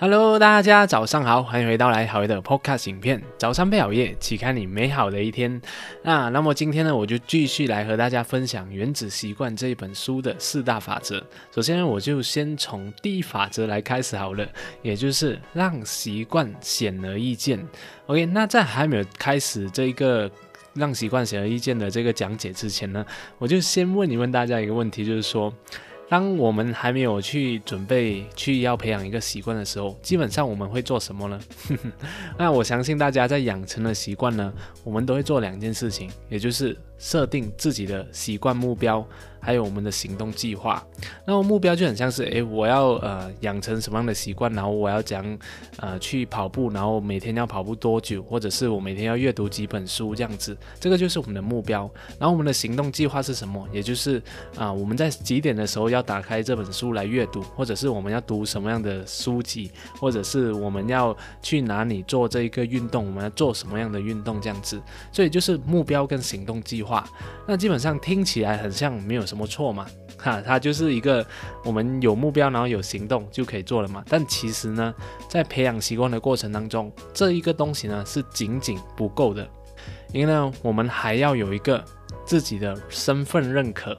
Hello，大家早上好，欢迎回到来好的 Podcast 影片。早上配好夜，启开你美好的一天。那那么今天呢，我就继续来和大家分享《原子习惯》这一本书的四大法则。首先，我就先从第一法则来开始好了，也就是让习惯显而易见。OK，那在还没有开始这个让习惯显而易见的这个讲解之前呢，我就先问一问大家一个问题，就是说。当我们还没有去准备去要培养一个习惯的时候，基本上我们会做什么呢？那我相信大家在养成的习惯呢，我们都会做两件事情，也就是设定自己的习惯目标。还有我们的行动计划，那么目标就很像是，诶，我要呃养成什么样的习惯，然后我要讲呃去跑步，然后每天要跑步多久，或者是我每天要阅读几本书这样子，这个就是我们的目标。然后我们的行动计划是什么？也就是啊我们在几点的时候要打开这本书来阅读，或者是我们要读什么样的书籍，或者是我们要去哪里做这一个运动，我们要做什么样的运动这样子。所以就是目标跟行动计划。话那基本上听起来很像没有什么错嘛，哈，它就是一个我们有目标，然后有行动就可以做了嘛。但其实呢，在培养习惯的过程当中，这一个东西呢是仅仅不够的，因为呢，我们还要有一个自己的身份认可。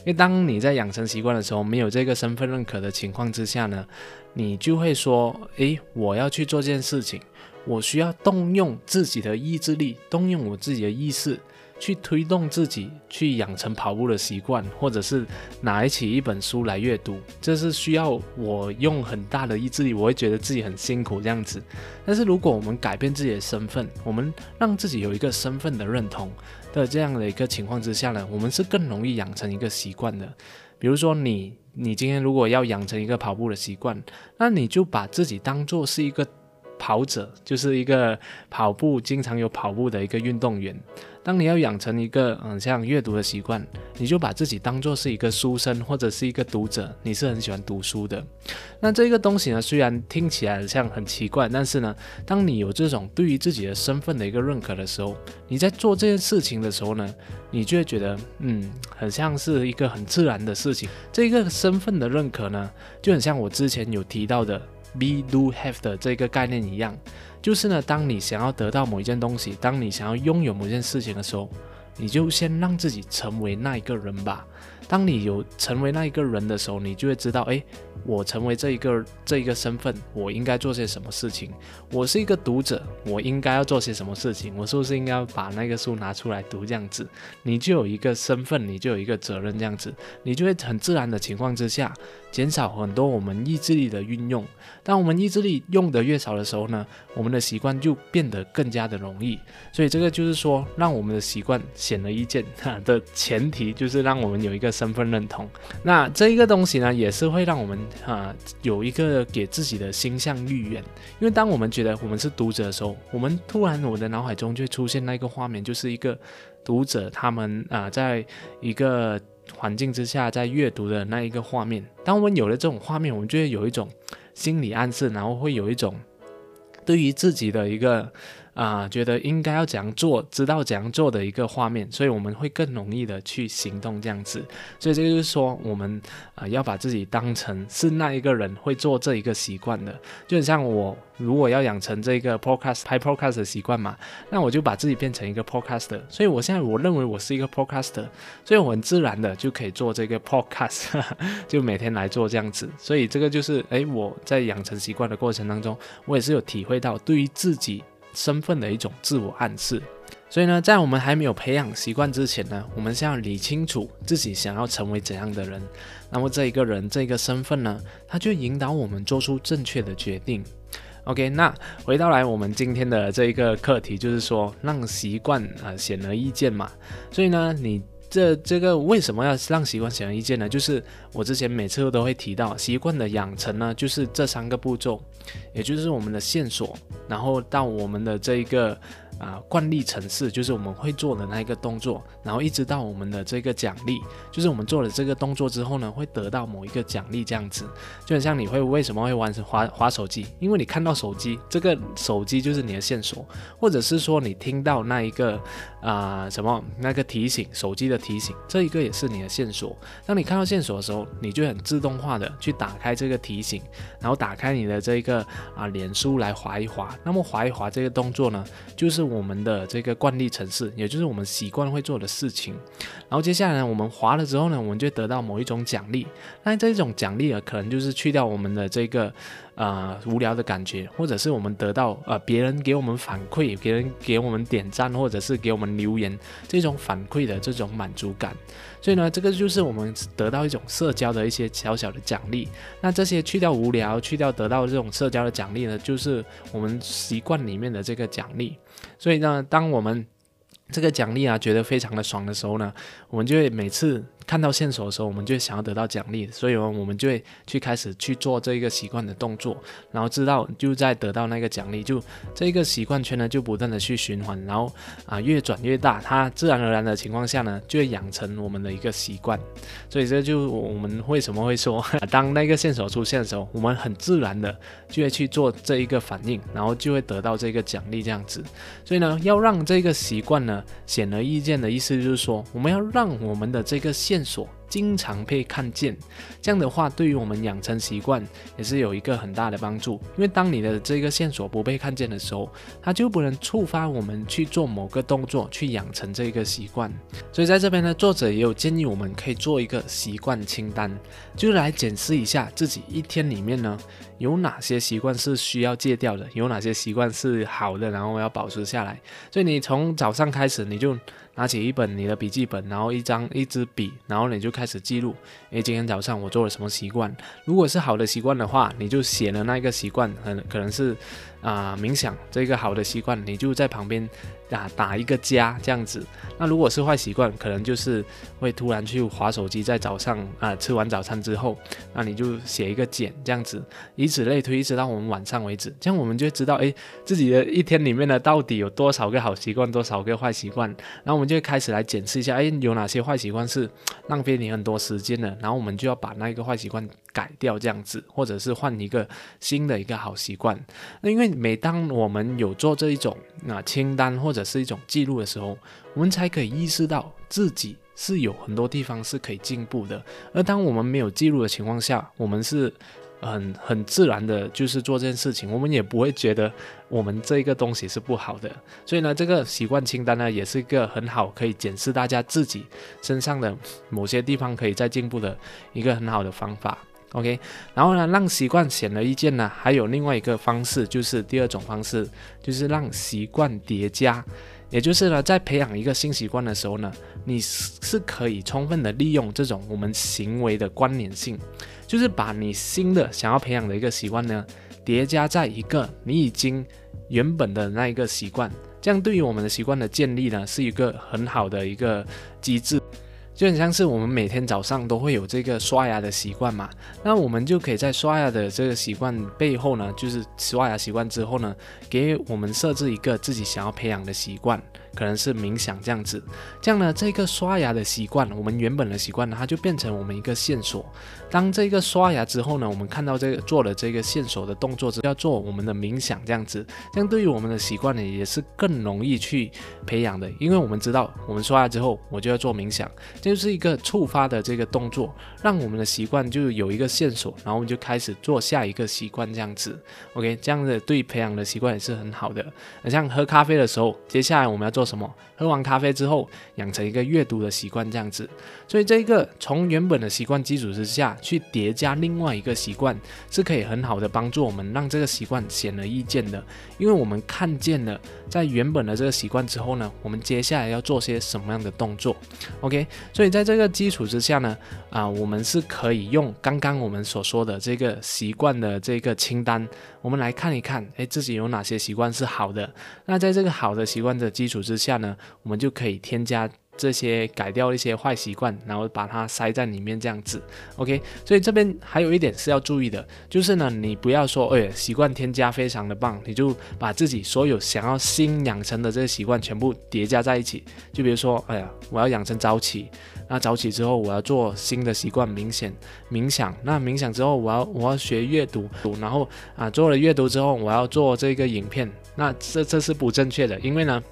因为当你在养成习惯的时候，没有这个身份认可的情况之下呢，你就会说，诶，我要去做这件事情，我需要动用自己的意志力，动用我自己的意识。去推动自己去养成跑步的习惯，或者是拿起一本书来阅读，这是需要我用很大的意志力，我会觉得自己很辛苦这样子。但是如果我们改变自己的身份，我们让自己有一个身份的认同的这样的一个情况之下呢，我们是更容易养成一个习惯的。比如说你，你今天如果要养成一个跑步的习惯，那你就把自己当做是一个跑者，就是一个跑步经常有跑步的一个运动员。当你要养成一个嗯像阅读的习惯，你就把自己当做是一个书生或者是一个读者，你是很喜欢读书的。那这个东西呢，虽然听起来像很奇怪，但是呢，当你有这种对于自己的身份的一个认可的时候，你在做这件事情的时候呢，你就会觉得嗯，很像是一个很自然的事情。这个身份的认可呢，就很像我之前有提到的 be do have 的这个概念一样。就是呢，当你想要得到某一件东西，当你想要拥有某件事情的时候，你就先让自己成为那一个人吧。当你有成为那一个人的时候，你就会知道，哎，我成为这一个这一个身份，我应该做些什么事情。我是一个读者，我应该要做些什么事情。我是不是应该把那个书拿出来读？这样子，你就有一个身份，你就有一个责任。这样子，你就会很自然的情况之下，减少很多我们意志力的运用。当我们意志力用的越少的时候呢，我们的习惯就变得更加的容易。所以这个就是说，让我们的习惯显而易见的前提，就是让我们有一个。身份认同，那这一个东西呢，也是会让我们啊有一个给自己的心向预愿。因为当我们觉得我们是读者的时候，我们突然我的脑海中就会出现那个画面，就是一个读者他们啊在一个环境之下在阅读的那一个画面。当我们有了这种画面，我们就会有一种心理暗示，然后会有一种对于自己的一个。啊，觉得应该要怎样做，知道怎样做的一个画面，所以我们会更容易的去行动这样子。所以这个就是说，我们啊要把自己当成是那一个人会做这一个习惯的，就很像我如果要养成这个 podcast 拍 podcast 的习惯嘛，那我就把自己变成一个 podcaster。所以我现在我认为我是一个 podcaster，所以我很自然的就可以做这个 podcast，就每天来做这样子。所以这个就是哎我在养成习惯的过程当中，我也是有体会到对于自己。身份的一种自我暗示，所以呢，在我们还没有培养习惯之前呢，我们先要理清楚自己想要成为怎样的人。那么这一个人，这个身份呢，他就引导我们做出正确的决定。OK，那回到来我们今天的这一个课题，就是说让习惯啊显而易见嘛。所以呢，你。这这个为什么要让习惯显而易见呢？就是我之前每次都会提到，习惯的养成呢，就是这三个步骤，也就是我们的线索，然后到我们的这一个啊惯例程式，就是我们会做的那一个动作，然后一直到我们的这个奖励，就是我们做了这个动作之后呢，会得到某一个奖励这样子，就很像你会为什么会玩滑滑手机，因为你看到手机，这个手机就是你的线索，或者是说你听到那一个啊什么那个提醒，手机的提醒，这一个也是你的线索。当你看到线索的时候，你就很自动化的去打开这个提醒，然后打开你的这个啊脸书来划一划。那么划一划这个动作呢，就是我们的这个惯例程式，也就是我们习惯会做的事情。然后接下来呢，我们划了之后呢，我们就得到某一种奖励。那这种奖励啊，可能就是去掉我们的这个。啊，无聊的感觉，或者是我们得到呃别人给我们反馈，别人给我们点赞，或者是给我们留言这种反馈的这种满足感，所以呢，这个就是我们得到一种社交的一些小小的奖励。那这些去掉无聊，去掉得到这种社交的奖励呢，就是我们习惯里面的这个奖励。所以呢，当我们这个奖励啊觉得非常的爽的时候呢，我们就会每次。看到线索的时候，我们就想要得到奖励，所以呢，我们就会去开始去做这一个习惯的动作，然后知道就在得到那个奖励，就这个习惯圈呢，就不断的去循环，然后啊越转越大，它自然而然的情况下呢，就会养成我们的一个习惯。所以这就我们为什么会说，当那个线索出现的时候，我们很自然的就会去做这一个反应，然后就会得到这个奖励这样子。所以呢，要让这个习惯呢显而易见的意思就是说，我们要让我们的这个线。线索经常被看见，这样的话对于我们养成习惯也是有一个很大的帮助。因为当你的这个线索不被看见的时候，它就不能触发我们去做某个动作，去养成这个习惯。所以在这边呢，作者也有建议我们可以做一个习惯清单，就来检视一下自己一天里面呢有哪些习惯是需要戒掉的，有哪些习惯是好的，然后要保持下来。所以你从早上开始，你就。拿起一本你的笔记本，然后一张一支笔，然后你就开始记录。诶，今天早上我做了什么习惯？如果是好的习惯的话，你就写了那个习惯，很可能是啊冥想这个好的习惯，你就在旁边。打打一个加这样子，那如果是坏习惯，可能就是会突然去划手机，在早上啊吃完早餐之后，那你就写一个减这样子，以此类推，一直到我们晚上为止，这样我们就知道，哎，自己的一天里面呢，到底有多少个好习惯，多少个坏习惯，然后我们就开始来检视一下，哎，有哪些坏习惯是浪费你很多时间的，然后我们就要把那个坏习惯。改掉这样子，或者是换一个新的一个好习惯。那因为每当我们有做这一种啊清单或者是一种记录的时候，我们才可以意识到自己是有很多地方是可以进步的。而当我们没有记录的情况下，我们是。很很自然的，就是做这件事情，我们也不会觉得我们这个东西是不好的。所以呢，这个习惯清单呢，也是一个很好可以检视大家自己身上的某些地方可以再进步的一个很好的方法。OK，然后呢，让习惯显而易见呢，还有另外一个方式，就是第二种方式，就是让习惯叠加。也就是呢，在培养一个新习惯的时候呢，你是可以充分的利用这种我们行为的关联性，就是把你新的想要培养的一个习惯呢，叠加在一个你已经原本的那一个习惯，这样对于我们的习惯的建立呢，是一个很好的一个机制。就很像是我们每天早上都会有这个刷牙的习惯嘛，那我们就可以在刷牙的这个习惯背后呢，就是刷牙习惯之后呢，给我们设置一个自己想要培养的习惯。可能是冥想这样子，这样呢，这个刷牙的习惯，我们原本的习惯呢，它就变成我们一个线索。当这个刷牙之后呢，我们看到这个做了这个线索的动作之后，要做我们的冥想这样子，这样对于我们的习惯呢，也是更容易去培养的。因为我们知道，我们刷牙之后，我就要做冥想，这就是一个触发的这个动作，让我们的习惯就有一个线索，然后我们就开始做下一个习惯这样子。OK，这样的对培养的习惯也是很好的。像喝咖啡的时候，接下来我们要做。做什么？喝完咖啡之后，养成一个阅读的习惯，这样子。所以这一个从原本的习惯基础之下去叠加另外一个习惯，是可以很好的帮助我们让这个习惯显而易见的。因为我们看见了在原本的这个习惯之后呢，我们接下来要做些什么样的动作？OK。所以在这个基础之下呢，啊，我们是可以用刚刚我们所说的这个习惯的这个清单，我们来看一看，哎，自己有哪些习惯是好的。那在这个好的习惯的基础之下呢，我们就可以添加这些改掉一些坏习惯，然后把它塞在里面这样子，OK。所以这边还有一点是要注意的，就是呢，你不要说，哎，习惯添加非常的棒，你就把自己所有想要新养成的这些习惯全部叠加在一起。就比如说，哎呀，我要养成早起，那早起之后我要做新的习惯，冥想，冥想。那冥想之后，我要我要学阅读，然后啊，做了阅读之后，我要做这个影片。那这这是不正确的，因为呢。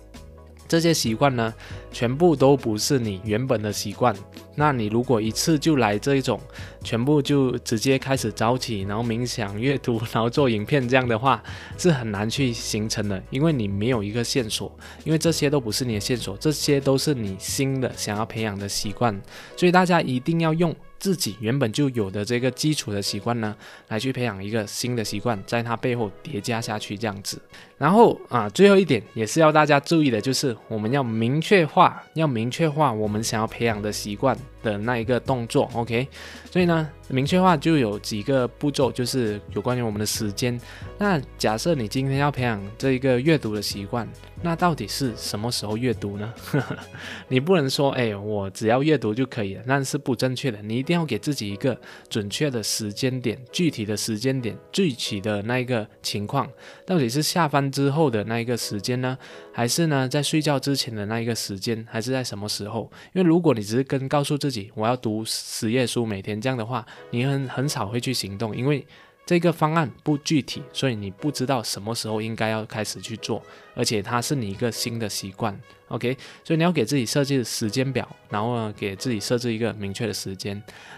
这些习惯呢，全部都不是你原本的习惯。那你如果一次就来这一种，全部就直接开始早起，然后冥想、阅读，然后做影片这样的话，是很难去形成的，因为你没有一个线索，因为这些都不是你的线索，这些都是你新的想要培养的习惯，所以大家一定要用。自己原本就有的这个基础的习惯呢，来去培养一个新的习惯，在它背后叠加下去这样子。然后啊，最后一点也是要大家注意的，就是我们要明确化，要明确化我们想要培养的习惯的那一个动作。OK，所以呢。明确化就有几个步骤，就是有关于我们的时间。那假设你今天要培养这一个阅读的习惯，那到底是什么时候阅读呢？你不能说，哎，我只要阅读就可以了，那是不正确的。你一定要给自己一个准确的时间点，具体的时间点，具体的那一个情况，到底是下班之后的那一个时间呢，还是呢在睡觉之前的那一个时间，还是在什么时候？因为如果你只是跟告诉自己我要读十页书每天这样的话，你很很少会去行动，因为这个方案不具体，所以你不知道什么时候应该要开始去做，而且它是你一个新的习惯，OK？所以你要给自己设置时间表，然后呢，给自己设置一个明确的时间。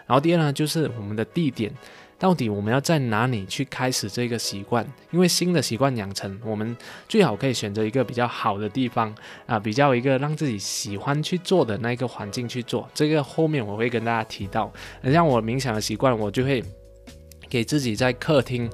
然后第二呢，就是我们的地点，到底我们要在哪里去开始这个习惯？因为新的习惯养成，我们最好可以选择一个比较好的地方啊，比较一个让自己喜欢去做的那个环境去做。这个后面我会跟大家提到，像我冥想的习惯，我就会。给自己在客厅，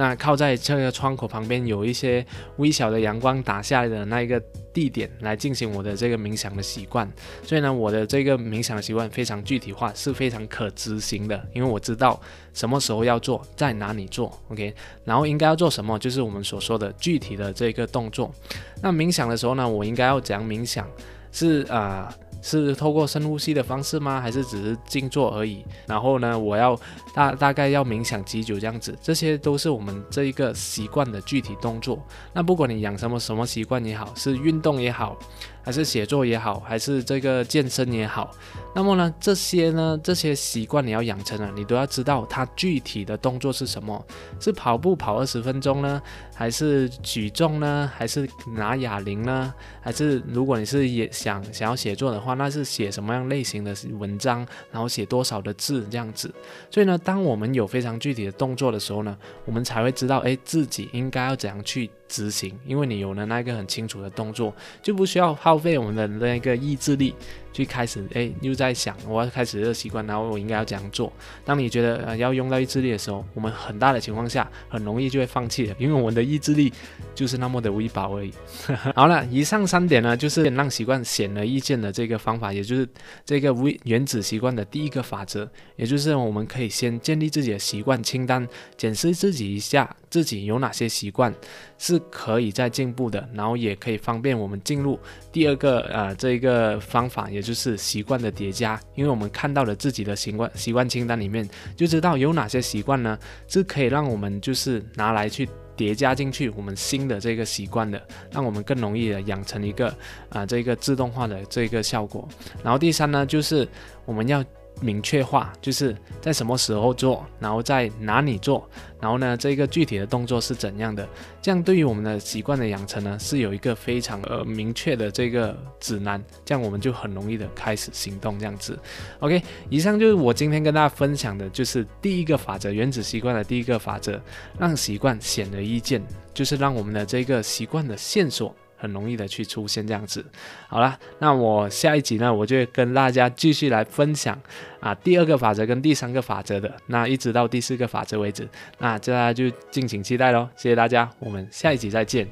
那靠在这个窗口旁边有一些微小的阳光打下来的那一个地点来进行我的这个冥想的习惯。所以呢，我的这个冥想的习惯非常具体化，是非常可执行的，因为我知道什么时候要做，在哪里做，OK，然后应该要做什么，就是我们所说的具体的这个动作。那冥想的时候呢，我应该要怎样冥想？是啊。是透过深呼吸的方式吗？还是只是静坐而已？然后呢，我要大大概要冥想几久这样子？这些都是我们这一个习惯的具体动作。那不管你养什么什么习惯也好，是运动也好。还是写作也好，还是这个健身也好，那么呢，这些呢，这些习惯你要养成了，你都要知道它具体的动作是什么，是跑步跑二十分钟呢，还是举重呢，还是拿哑铃呢，还是如果你是也想想要写作的话，那是写什么样类型的文章，然后写多少的字这样子。所以呢，当我们有非常具体的动作的时候呢，我们才会知道，哎，自己应该要怎样去。执行，因为你有了那个很清楚的动作，就不需要耗费我们的那个意志力。去开始，哎，又在想我要开始这个习惯，然后我应该要怎样做？当你觉得呃要用到意志力的时候，我们很大的情况下很容易就会放弃了，因为我们的意志力就是那么的微薄而已。好了，以上三点呢，就是让习惯显而易见的这个方法，也就是这个微原子习惯的第一个法则，也就是我们可以先建立自己的习惯清单，检视自己一下自己有哪些习惯是可以再进步的，然后也可以方便我们进入第二个呃这一个方法也。也就是习惯的叠加，因为我们看到了自己的习惯习惯清单里面，就知道有哪些习惯呢是可以让我们就是拿来去叠加进去我们新的这个习惯的，让我们更容易的养成一个啊这个自动化的这个效果。然后第三呢，就是我们要。明确化就是在什么时候做，然后在哪里做，然后呢，这个具体的动作是怎样的？这样对于我们的习惯的养成呢，是有一个非常呃明确的这个指南，这样我们就很容易的开始行动。这样子，OK，以上就是我今天跟大家分享的，就是第一个法则——原子习惯的第一个法则，让习惯显而易见，就是让我们的这个习惯的线索。很容易的去出现这样子，好了，那我下一集呢，我就跟大家继续来分享啊第二个法则跟第三个法则的，那一直到第四个法则为止，那大家就敬请期待喽，谢谢大家，我们下一集再见。